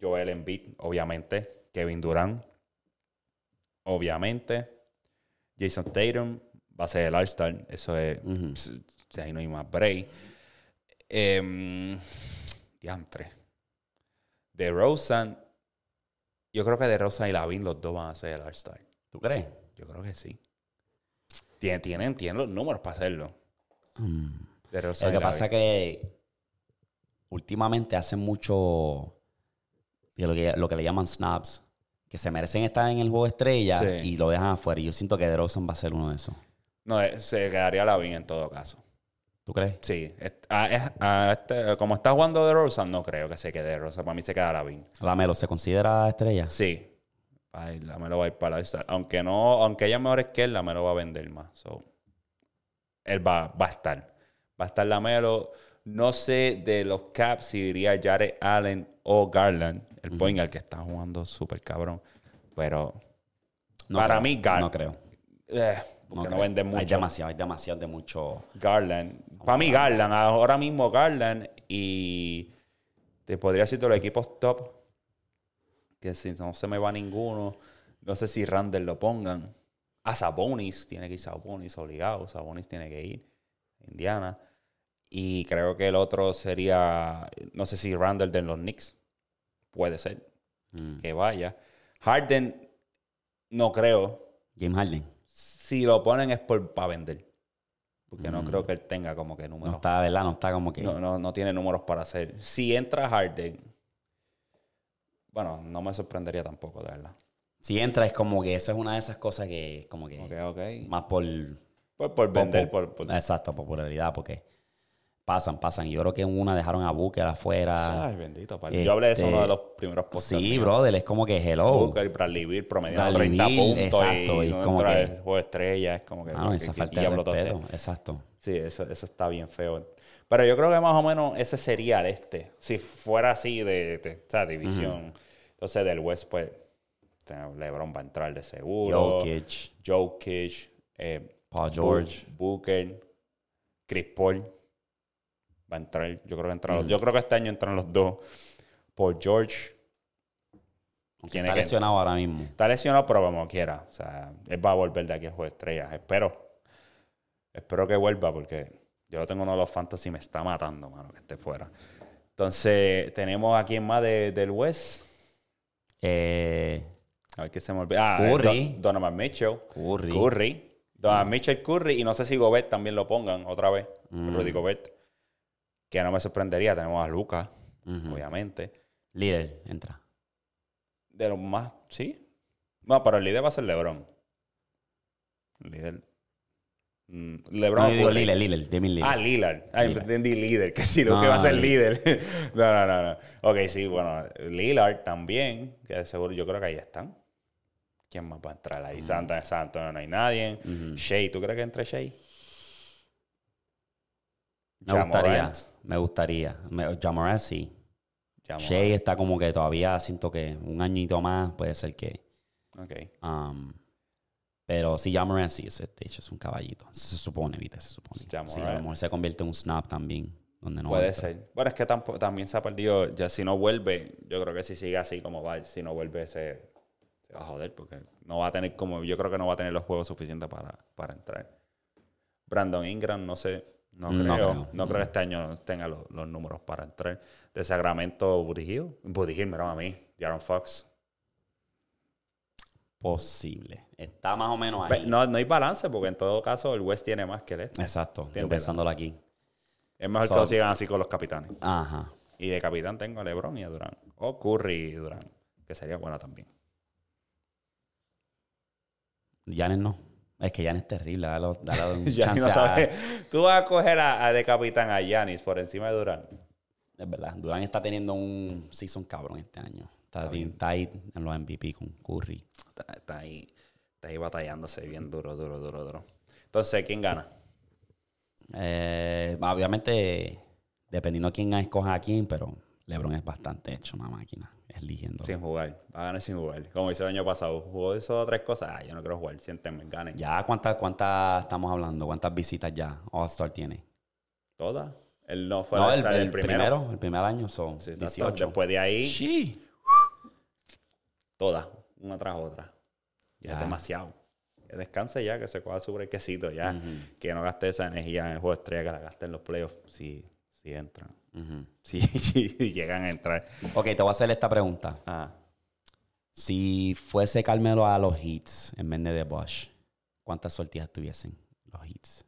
Joel Embiid, obviamente. Kevin Durant, obviamente. Jason Tatum va a ser el All-Star. Eso es. O sea, ahí no hay más break. Em, diantre. De Rosen. Yo creo que de Rosen y Lavin los dos van a ser el All-Star. ¿Tú crees? Yo creo que sí. Tienen, tienen, tienen los números para hacerlo. Mm. De Lo que pasa es que últimamente hacen mucho lo que, lo que le llaman snaps, que se merecen estar en el juego estrella Sí. y lo dejan afuera. Y yo siento que DeRozan va a ser uno de esos. No, eh, se quedaría Lavin en todo caso. ¿Tú crees? Sí, a- es- a este- como está jugando de Rosa, no creo que se quede de Rosa. Para mí se queda Lavin. Lamelo se considera estrella. Sí. Ay, la Melo va a ir para la. Aunque no, aunque ella es mejor que él, la Melo va a vender más. So, él va, va a estar. Va a estar la Melo. No sé de los Caps si diría Jared Allen o Garland, el point guard que está jugando súper cabrón. Pero No para creo, mí, Gar- No creo. eh, porque no, vende mucho. Hay demasiado, hay demasiado de mucho. Garland. Para mí, Garland. Ahora mismo Garland. Y te podría decir de los equipos top. Que si no se me va ninguno. No sé si Randall lo pongan. A Sabonis. Tiene que ir Sabonis obligado. Sabonis tiene que ir. Indiana. Y creo que el otro sería. No sé si Randall de los Knicks. Puede ser Mm. que vaya. Harden. No creo James Harden. si lo ponen es por para vender. Porque no creo que él tenga como que No números. está, ¿verdad? No está como que. No, no, no tiene números para hacer. Si entra Harden, bueno, no me sorprendería tampoco, de verdad. Si entra, es como que eso es una de esas cosas que como que. Ok, ok. Más por. Pues por vender, por, por- Exacto, popularidad, porque pasan, pasan. Yo creo que en una dejaron a Booker afuera. Ay, bendito. padre. Yo hablé de eso en uno de los primeros podcasts. Sí, brother, es como que hello. Booker, Bradley Beal promediando Bradley 30 Beal, puntos exacto, y, y como que- el juego de estrella. Es como que... Ah, no, esa que falta de respeto. Exacto. Sí, eso, eso está bien feo. Pero yo creo que más o menos ese sería el este. Si fuera así de, de esa división. Entonces del West, pues, LeBron va a entrar de seguro. Jokic, Jokic. eh, Paul George. Booker. Chris Paul. Va a entrar. Yo creo que entran los- Ujú. Yo creo que este año entran los dos. Paul George. Tiene está que- lesionado ahora mismo. Está lesionado, pero como quiera. O sea, él va a volver de aquí al juego de estrellas. Espero. Espero que vuelva porque yo tengo uno de los fantasy y me está matando, mano, que esté fuera. Entonces, tenemos aquí en más de- del West. Eh, A ver qué se me olvida. Ah, Curry. Don- Donovan Mitchell. Curry. Curry. Donovan Mitchell, Curry. Y no sé si Gobert también lo pongan otra vez. Mm. Rudy Gobert. Que no me sorprendería. Tenemos a Lucas, obviamente. Líder, entra. De los más, ¿sí? No, pero el líder va a ser LeBron. Líder. Mm, LeBron. No, yo digo Curry. Lillard, Lillard. Ah, Lillard. Ah, entendí líder, que si lo No, que iba a ser líder. no, no, no, no. Ok, sí, bueno, Lillard también, que seguro yo creo que ahí están. ¿Quién más va a entrar ahí? Santa, Santo, no hay nadie. Shea, ¿tú crees que entre Shea? me gustaría. Morant. Me gustaría. Me, Ja Morant, sí. Shea está como que todavía siento que un añito más puede ser que. Ok. um, pero sí, Ja Morant sí, de hecho es un caballito. Se supone, ¿viste? Se supone. Ja Sí, a lo mejor se convierte en un snap también. Donde no Puede entra. ser. Bueno, es que también se ha perdido. Ya si no vuelve, yo creo que si sigue así como va, si no vuelve se, se va a joder porque no va a tener como, yo creo que no va a tener los juegos suficientes para, para entrar. Brandon Ingram, no sé, no creo. No No creo. que este año tenga los, los números para entrar. De Sacramento, Buddy Hill. Buddy Hill, mira a mí. Aaron Fox. Posible. Está más o menos Ve, ahí. No, no hay balance porque en todo caso el West tiene más que el este. Exacto. Entiéndelo. pensándolo aquí. Es mejor So- que lo sigan así con los capitanes. Ajá. Y de capitán tengo a LeBron y a Durán. O Curry y Durán, que sería buena también. Yanes no. Es que Yanes es terrible. Dale, dale un chance no a- sabe. Tú vas a coger a, a de capitán a Yanis por encima de Durán. Es verdad. Durán está teniendo un season cabrón este año. Está, está ahí en los MVP con Curry. Está, está ahí, está ahí batallándose bien duro, duro, duro, duro. Entonces, ¿quién gana? Eh, obviamente, dependiendo de quién escoja a quién, pero LeBron es bastante hecho, una máquina, eligiendo. Sin jugar. Va a ganar sin jugar. Como hizo el año pasado. Jugó eso tres cosas. Ah, yo no quiero jugar. Siéntenme, ganen. Ya, ¿cuántas cuántas estamos hablando? ¿Cuántas visitas ya All-Star tiene? Todas. Él no fue no, a el, el el primero. primero. el primer año son Sí, exacto. 18. Después de ahí, Sí. todas. Una tras otra. Ya Ya. es demasiado. Que descanse ya, que se coja su brequecito ya. Que no gaste esa energía en el juego de estrella, que la gaste en los playoffs. Si, si entran. Si, si llegan a entrar. Ok, te voy a hacer esta pregunta. Si fuese Carmelo a los hits en vez de Bosch, ¿cuántas sortijas tuviesen los hits?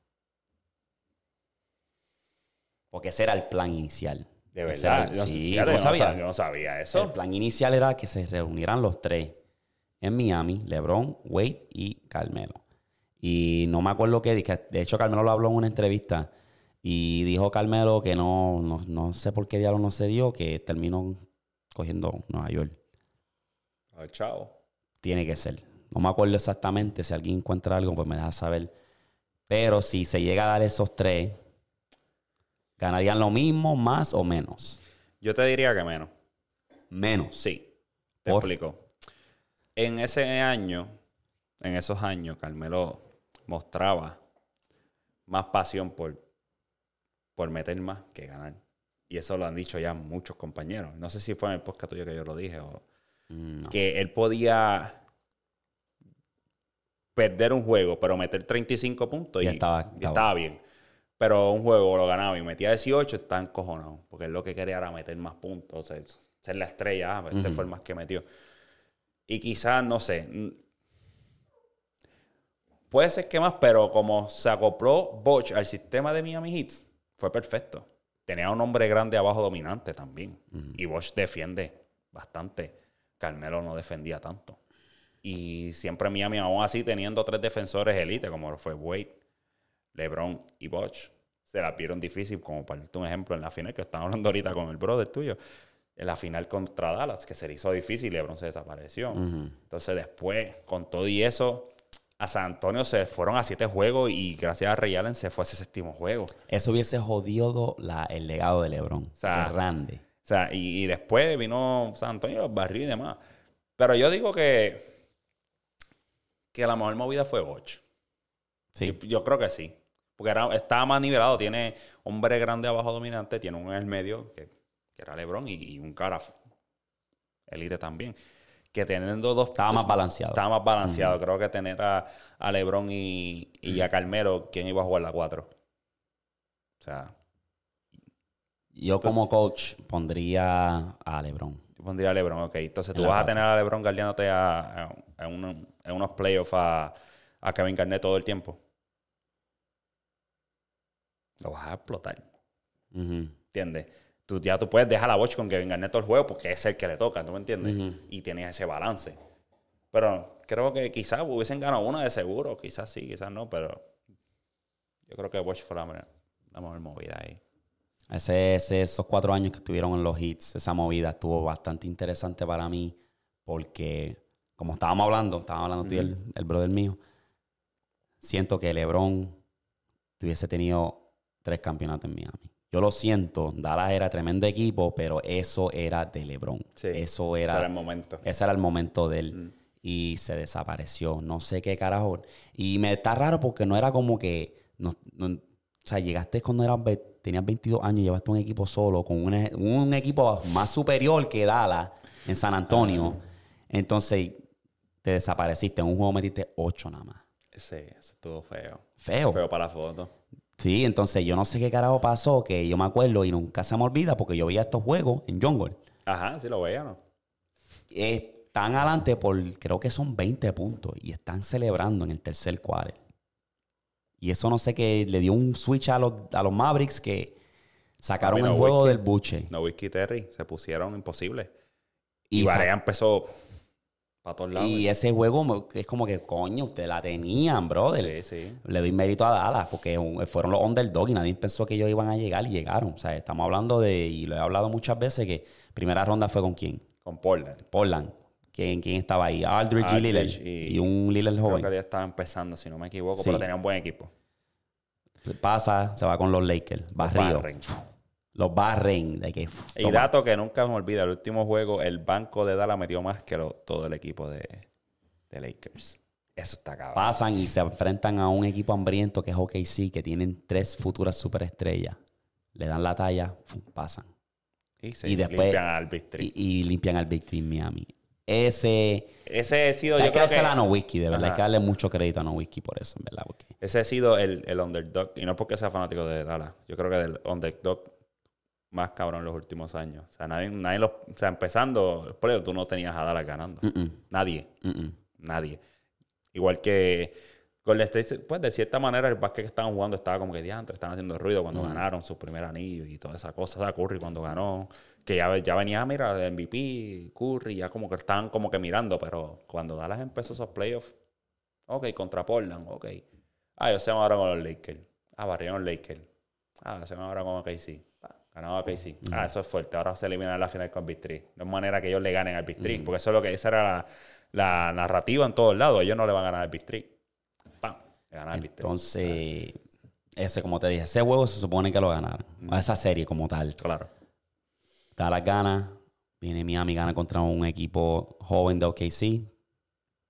Porque ese era el plan inicial. De verdad. era- Yo- sí, fíjate, ¿no yo, sabía? no sabía, yo no sabía eso. El plan inicial era que se reunieran los tres en Miami, LeBron, Wade y Carmelo. Y no me acuerdo qué, de hecho Carmelo lo habló en una entrevista y dijo Carmelo que no, no, no sé por qué diablo no se dio, que terminó cogiendo Nueva York. Ah, chao. Tiene que ser. No me acuerdo exactamente, si alguien encuentra algo, pues me deja saber. Pero si se llega a dar esos tres, ganarían lo mismo, más o menos. Yo te diría que menos. Menos. Sí. Te ¿Por? explico. En ese año, en esos años, Carmelo mostraba más pasión por, por meter más que ganar. Y eso lo han dicho ya muchos compañeros. No sé si fue en el podcast tuyo que yo lo dije o Mm, no. que él podía perder un juego, pero meter 35 puntos y, estaba- y estaba. bien. Pero un juego lo ganaba y metía 18, está encojonado. Porque él lo que quería era meter más puntos, o sea, ser la estrella. Ah, pues este fue el más que metió. Y quizás, no sé. Puede ser que más, pero como se acopló Bosch al sistema de Miami Heat, fue perfecto. Tenía un hombre grande abajo dominante también. Y Bosch defiende bastante. Carmelo no defendía tanto. Y siempre Miami, aún así, teniendo tres defensores elite, como fue Wade, LeBron y Bosch, se la vieron difícil, como para darte un ejemplo en la final que estamos hablando ahorita con el brother tuyo. En la final contra Dallas, que se le hizo difícil, LeBron se desapareció. Ujú. Entonces, después, con todo y eso, a San Antonio se fueron a siete juegos y gracias a Ray Allen se fue a ese séptimo juego. Eso hubiese jodido la- el legado de LeBron. sea, grande. O sea, y, y después vino San Antonio, los barrió y demás. Pero yo digo que, que la mejor movida fue Boch. Sí. Yo, yo creo que sí. Porque era, estaba más nivelado. Tiene hombre grande abajo dominante, tiene un en el medio, que, que era LeBron, y, y un cara elite también. Que teniendo dos... Estaba más balanceado. Estaba más balanceado. Creo que tener a, a LeBron y, y a Carmelo, ¿quién iba a jugar la 4? O sea, Yo como coach pondría a LeBron. Yo pondría a LeBron, ok. Entonces tú En vas a tener a LeBron guardiándote a, a- a uno- unos playoffs a, a Kevin Garnett todo el tiempo. Lo vas a explotar, Ujú. ¿entiendes? Tú, ya tú puedes dejar la Boch con Kevin Garnett todo el juego porque es el que le toca, ¿tú me entiendes? Y tienes ese balance. Pero creo que quizás hubiesen ganado una de seguro, quizás sí, quizás no, pero yo creo que Bosch fue la, la mejor movida ahí. Ese, ese- esos cuatro años que estuvieron en los hits, esa movida estuvo bastante interesante para mí porque, como estábamos hablando, estábamos hablando tú y el, el brother mío, siento que LeBron tuviese tenido tres campeonatos en Miami. Yo lo siento, Dallas era tremendo equipo, pero eso era de LeBron. Sí, Eso Ese era, era el momento. ese era el momento de él. Mm. Y se desapareció. No sé qué carajo. Y me está raro porque no era como que. No, no- o sea, llegaste cuando eras, tenías 22 años y llevaste un equipo solo con un, un equipo más superior que Dallas en San Antonio. Entonces te desapareciste. En un juego metiste 8 nada más. Sí, ese estuvo feo. Feo. Feo para la foto. Sí, entonces yo no sé qué carajo pasó, que yo me acuerdo y nunca se me olvida porque yo veía estos juegos en Jungle. Ajá, sí lo veía, ¿no? Están adelante por, creo que son 20 puntos y están celebrando en el tercer quarter. Y eso no sé qué, le dio un switch a los, a los Mavericks que sacaron el no juego whisky. del buche. No Whisky Terry se pusieron imposibles. Y, Y, Barea empezó para todos lados. y ese juego es como que, coño, ustedes la tenían, brother. sí, sí. Le doy mérito a Dallas porque fueron los underdog y nadie pensó que ellos iban a llegar y llegaron. O sea, estamos hablando de, y lo he hablado muchas veces, que primera ronda fue con quién? Con Portland. Portland. ¿Quién, quién estaba ahí? Aldridge, y Lillard. y- Y, un Lillard Creo joven. que ya estaba empezando, si no me equivoco, Sí. pero tenía un buen equipo. Pasa, se va con los Lakers. Barrio. barren. Los barren. De que, Y dato que nunca me olvida, el último juego, el banco de Dallas metió más que lo- todo el equipo de, de Lakers. Eso está cabrón. Pasan y se enfrentan a un equipo hambriento que es OKC, que tienen tres futuras superestrellas. Le dan la talla, pasan. Y, se y después- limpian al Big Three. Y, y limpian al Big Three Miami. Ese. Ese ha sido, hay yo creo que... a No Whiskey, de verdad. Hay Ajá. que darle mucho crédito a No Whiskey por eso, en verdad. Porque Ese ha sido el, el underdog. Y no porque sea fanático de Dallas. Yo creo que del underdog más cabrón los últimos años. O sea, nadie, nadie los, o sea, empezando los playoffs, tú no tenías a Dallas ganando. Nadie. Nadie. Igual que Golden State, pues de cierta manera el básquet que estaban jugando estaba como que diantre, estaban haciendo ruido cuando ganaron su primer anillo y toda esa cosa. O sea, Curry cuando ganó, que ya, ya venía, mira, de MVP, Curry, ya como que estaban como que mirando, pero cuando Dallas empezó esos playoffs, ok, contra Portland, ok. Ah, ellos se van ahora con los Lakers. Ah, barrieron los Lakers. Ah, se van ahora con OKC. Ganaba OKC. Ah, eso es fuerte. Ahora se eliminan la final con Big Three. No es manera que ellos le ganen al Big Three, porque eso es lo que esa era la, la narrativa en todos lados. Ellos no le van a ganar al Big Three. ¡Pam! Le ganan al Big. Entonces, ese, como te dije, ese juego se supone que lo ganaron. A esa serie como tal. Claro. Dallas gana, viene Miami, gana contra un equipo joven de OKC.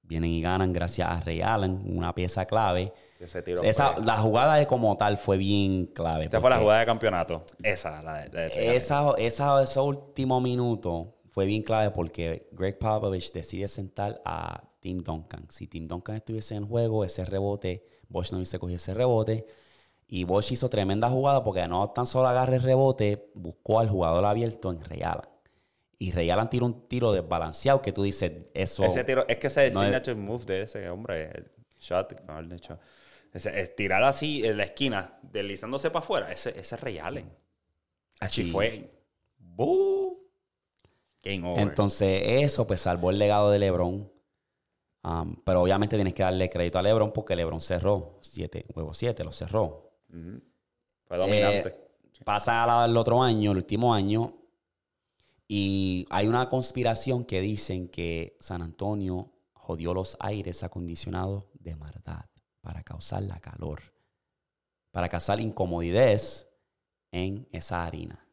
Vienen y ganan gracias a Ray Allen, una pieza clave. Ese tiro Esa, la jugada de como tal fue bien clave. Esta fue la jugada de campeonato. Esa, la de, de- Esa, esa, ese último minuto fue bien clave porque Greg Popovich decide sentar a Tim Duncan. Si Tim Duncan estuviese en juego, ese rebote, Bosch no hubiese cogido ese rebote. Y Bosch hizo tremenda jugada porque no tan solo agarre el rebote, buscó al jugador abierto en Ray Allen. Y Ray Allen tiró un tiro desbalanceado que tú dices, eso... Ese tiro, es que ese No es- signature move de ese hombre, el shot, mejor dicho. Ese, es tirar así en la esquina, deslizándose para afuera, ese, ese es Ray Allen. Así Sí. fue. ¡Bu! Game over. Entonces, eso pues salvó el legado de LeBron. Um, pero obviamente tienes que darle crédito a LeBron porque LeBron cerró. Siete, huevo siete, lo cerró. Fue dominante. Eh, Pasa al al otro año, el último año, y hay una conspiración que dicen que San Antonio jodió los aires acondicionados de maldad para causar la calor, para causar incomodidades en esa harina,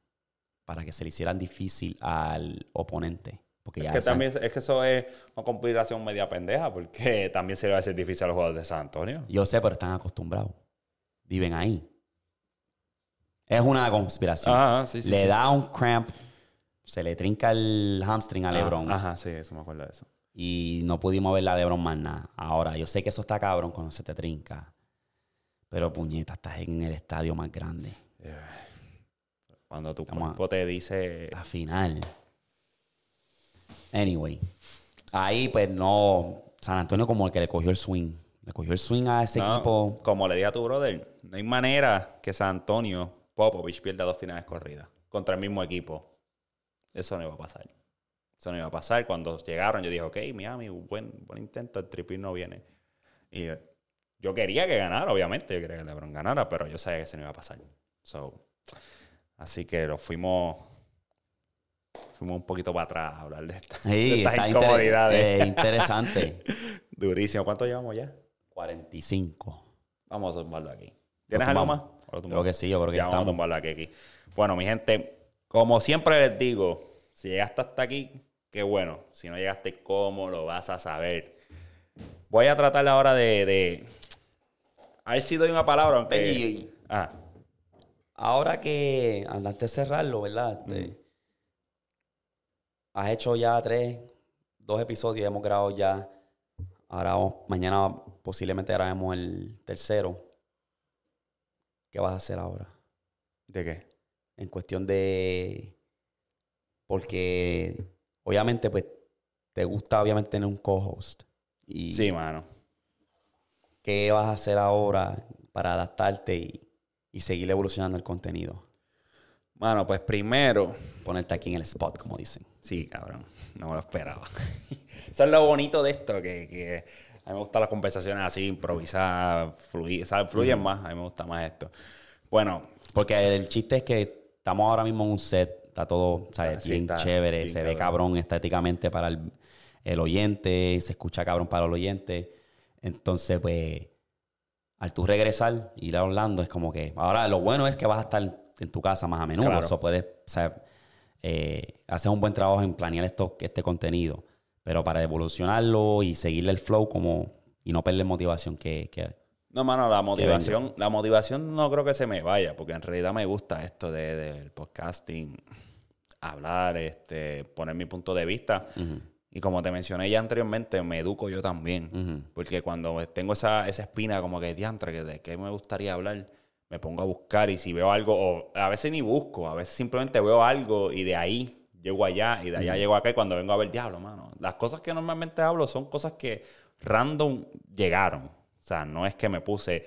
para que se le hicieran difícil al oponente. Porque es, ya que esa- también, es que eso es una conspiración media pendeja, porque también se le va a hacer difícil a los jugadores de San Antonio. Yo sé, pero están acostumbrados. Viven ahí. Es una conspiración. Ah, sí, sí. le sí. da un cramp, se le trinca el hamstring a Ah, LeBron Ajá, sí, eso me acuerdo de eso. y no pudimos ver la LeBron más nada. Ahora, yo sé que eso está cabrón cuando se te trinca, pero puñeta, estás en el estadio más grande. Cuando tu Estamos cuerpo te dice... La final. Anyway, ahí pues no. San Antonio como el que le cogió el swing. Le cogió el swing a ese No, equipo. Como le dije a tu brother, no hay manera que San Antonio Popovich pierda dos finales corridas contra el mismo equipo. Eso no iba a pasar. Eso no iba a pasar. Cuando llegaron, yo dije, ok, Miami, buen, buen intento, el triple no viene. Y Yo quería que ganara, obviamente. Yo quería que LeBron ganara, pero yo sabía que eso no iba a pasar. So, así que lo fuimos fuimos un poquito para atrás a hablar de, esta, de Sí, estas está inter- incomodidades. eh, interesante. Durísimo. ¿Cuánto llevamos ya? 45. Vamos a tumbarlo aquí. ¿Tienes algo más? ¿O lo Creo que sí, yo creo que Ya vamos a estamos. tumbarlo aquí, aquí. Bueno, mi gente, como siempre les digo, si llegaste hasta aquí, qué bueno. Si no llegaste, ¿cómo lo vas a saber? Voy a tratar ahora de... de... A ver si doy una palabra, aunque... Oye, Ah, Ahora que andaste a cerrarlo, ¿verdad? Este, Has hecho ya tres, dos episodios, hemos grabado ya. Ahora vamos- mañana posiblemente grabemos el tercero. ¿Qué vas a hacer ahora? ¿de qué? En cuestión de. Porque obviamente, pues, te gusta obviamente tener un co-host. Y Sí, mano. ¿Qué vas a hacer ahora para adaptarte y, y seguir evolucionando el contenido? Mano, pues primero... Ponerte aquí en el spot, como dicen. Sí, cabrón. No me lo esperaba. Eso es lo bonito de esto, que, que a mí me gustan las conversaciones así, improvisadas, fluir. Fluyen más. A mí me gusta más esto. Bueno, Porque el chiste es que estamos ahora mismo en un set, está todo, ¿sabes? Bien está chévere, bien se ve cabrón. estéticamente para el, el oyente, se escucha cabrón para el oyente. Entonces, pues, al tú regresar, ir a Orlando, es como que. Ahora, lo bueno es que vas a estar en tu casa más a menudo. Claro. Eso puedes, o sea, eh, haces un buen trabajo en planear esto, este contenido. Pero para evolucionarlo y seguirle el flow como y no perder motivación que, que No, mano, la motivación, la motivación no creo que se me vaya, porque en realidad me gusta esto de- del podcasting, hablar, este, poner mi punto de vista. Y como te mencioné ya anteriormente, me educo yo también. Porque cuando tengo esa, esa espina como que diantre, que de qué me gustaría hablar, me pongo a buscar y si veo algo, o a veces ni busco, a veces simplemente veo algo y de ahí llego allá y de allá llego acá y cuando vengo a ver diablo, mano. Las cosas que normalmente hablo son cosas que random llegaron. O sea, no es que me puse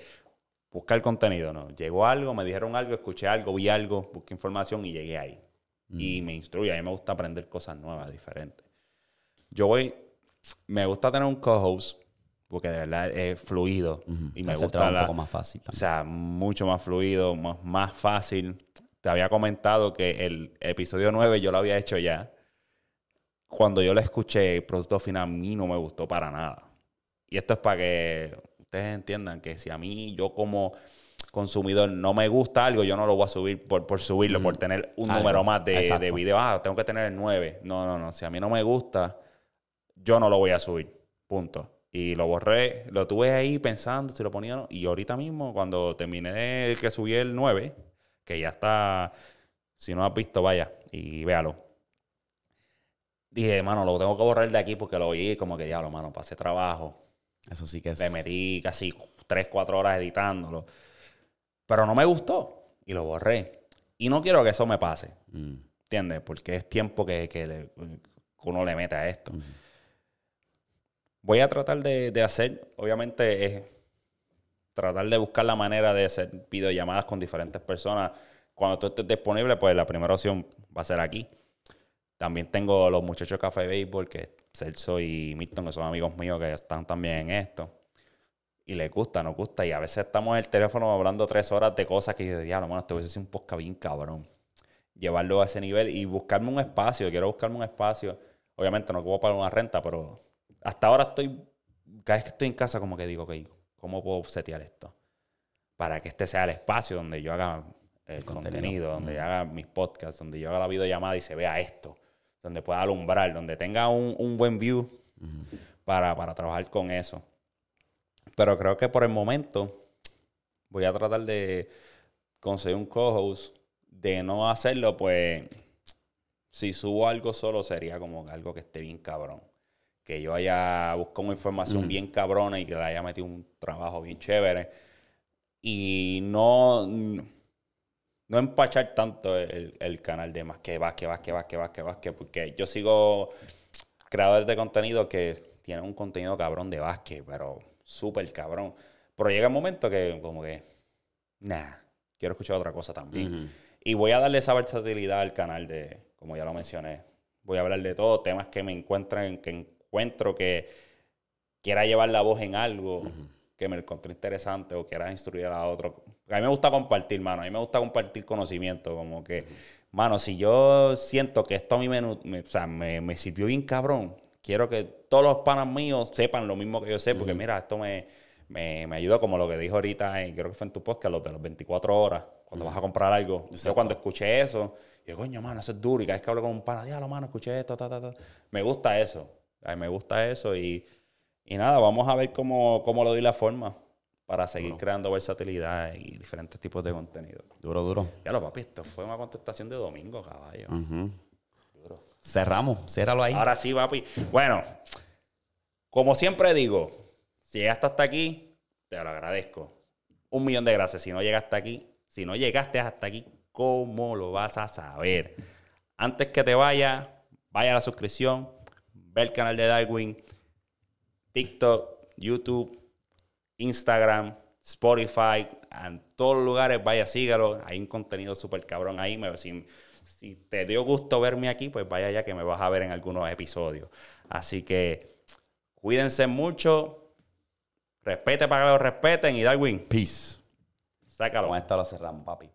buscar contenido, no. Llegó algo, me dijeron algo, escuché algo, vi algo, busqué información y llegué ahí. Y me instruye. A mí me gusta aprender cosas nuevas, diferentes. Yo voy, me gusta tener un co-host porque de verdad es fluido y me Hace gusta la, un poco más fácil o sea, mucho más fluido, más, más fácil. Te había comentado que el episodio 9 yo lo había hecho ya. Cuando yo lo escuché, el producto final a mí no me gustó para nada. Y esto es para que ustedes entiendan que si a mí, yo como consumidor, no me gusta algo, yo no lo voy a subir por, por subirlo, por tener un Algo. número más de, Exacto. de video. Ah, tengo que tener el 9. No, no, no. Si a mí no me gusta, yo no lo voy a subir. Punto. Y lo borré, lo tuve ahí pensando si lo ponía o no. Y ahorita mismo, cuando terminé de que subí el 9, que ya está, si no has visto, vaya y véalo. Dije, mano, lo tengo que borrar de aquí porque lo oí como que diablo, mano, pasé trabajo. Eso sí que es. Le metí casi 3, 4 horas editándolo. Pero no me gustó y lo borré. Y no quiero que eso me pase. Mm. ¿Entiendes? Porque es tiempo que, que le- que uno le mete a esto. Voy a tratar de, de hacer, obviamente, es tratar de buscar la manera de hacer videollamadas con diferentes personas. Cuando tú estés disponible, pues la primera opción va a ser aquí. También tengo los muchachos de Café Béisbol, que es Celso y Milton, que son amigos míos que están también en esto. Y les gusta, nos gusta. Y a veces estamos en el teléfono hablando tres horas de cosas que yo diablo, mano, esto hubiese sido un podcast bien cabrón llevarlo a ese nivel y buscarme un espacio. Quiero buscarme un espacio. Obviamente no puedo pagar una renta, pero hasta ahora estoy, cada vez que estoy en casa, como que digo, ok, ¿cómo puedo setear esto? Para que este sea el espacio donde yo haga el contenido. contenido, donde yo haga mis podcasts, donde yo haga la videollamada y se vea esto, donde pueda alumbrar, donde tenga un, un buen view para, para trabajar con eso. Pero creo que por el momento voy a tratar de conseguir un co-host. De no hacerlo, pues si subo algo solo sería como algo que esté bien cabrón. Que yo haya buscado una información bien cabrona y que le haya metido un trabajo bien chévere. Y no, no empachar tanto el, el canal de más que vas, que vas, que vas, que porque yo sigo creadores de contenido que tienen un contenido cabrón de básquet, pero súper cabrón. Pero llega un momento que como que, nah, quiero escuchar otra cosa también. Y voy a darle esa versatilidad al canal de, como ya lo mencioné, voy a hablar de todo, temas que me encuentren, que encuentro que quiera llevar la voz en algo, que me encontré interesante o quieras instruir a otro. A mí me gusta compartir, mano. A mí me gusta compartir conocimiento. Como que, mano, si yo siento que esto a mí me, me, o sea, me, me sirvió bien cabrón, quiero que todos los panas míos sepan lo mismo que yo sé, porque mira, esto me, me, me ayuda como lo que dijo ahorita, y creo que fue en tu podcast, lo de las 24 horas, cuando vas a comprar algo. Yo cuando escuché eso, yo, coño, mano, eso es duro. Y cada vez que hablo con un pana, diablo, mano, escuché esto, ta, ta, ta. Me gusta eso. Ay, me gusta eso y, y nada, vamos a ver cómo, cómo le doy la forma para seguir creando versatilidad y diferentes tipos de contenido. Duro, duro. Ya lo, papi, esto fue una contestación de domingo, caballo. Duro. Cerramos, ciérralo ahí. Ahora sí, papi. Bueno, como siempre digo, si llegaste hasta aquí, te lo agradezco. Un millón de gracias. Si no llegaste aquí, si no llegaste hasta aquí, ¿cómo lo vas a saber? Antes que te vaya, vaya a la suscripción, ve el canal de Darwin, TikTok, YouTube, Instagram, Spotify, en todos los lugares, vaya, sígalo. Hay un contenido súper cabrón ahí. Me, si, si te dio gusto verme aquí, pues vaya ya que me vas a ver en algunos episodios. Así que cuídense mucho. Respete para que lo respeten y Darwin, Peace. sácalo. Con esto lo cerramos, papi.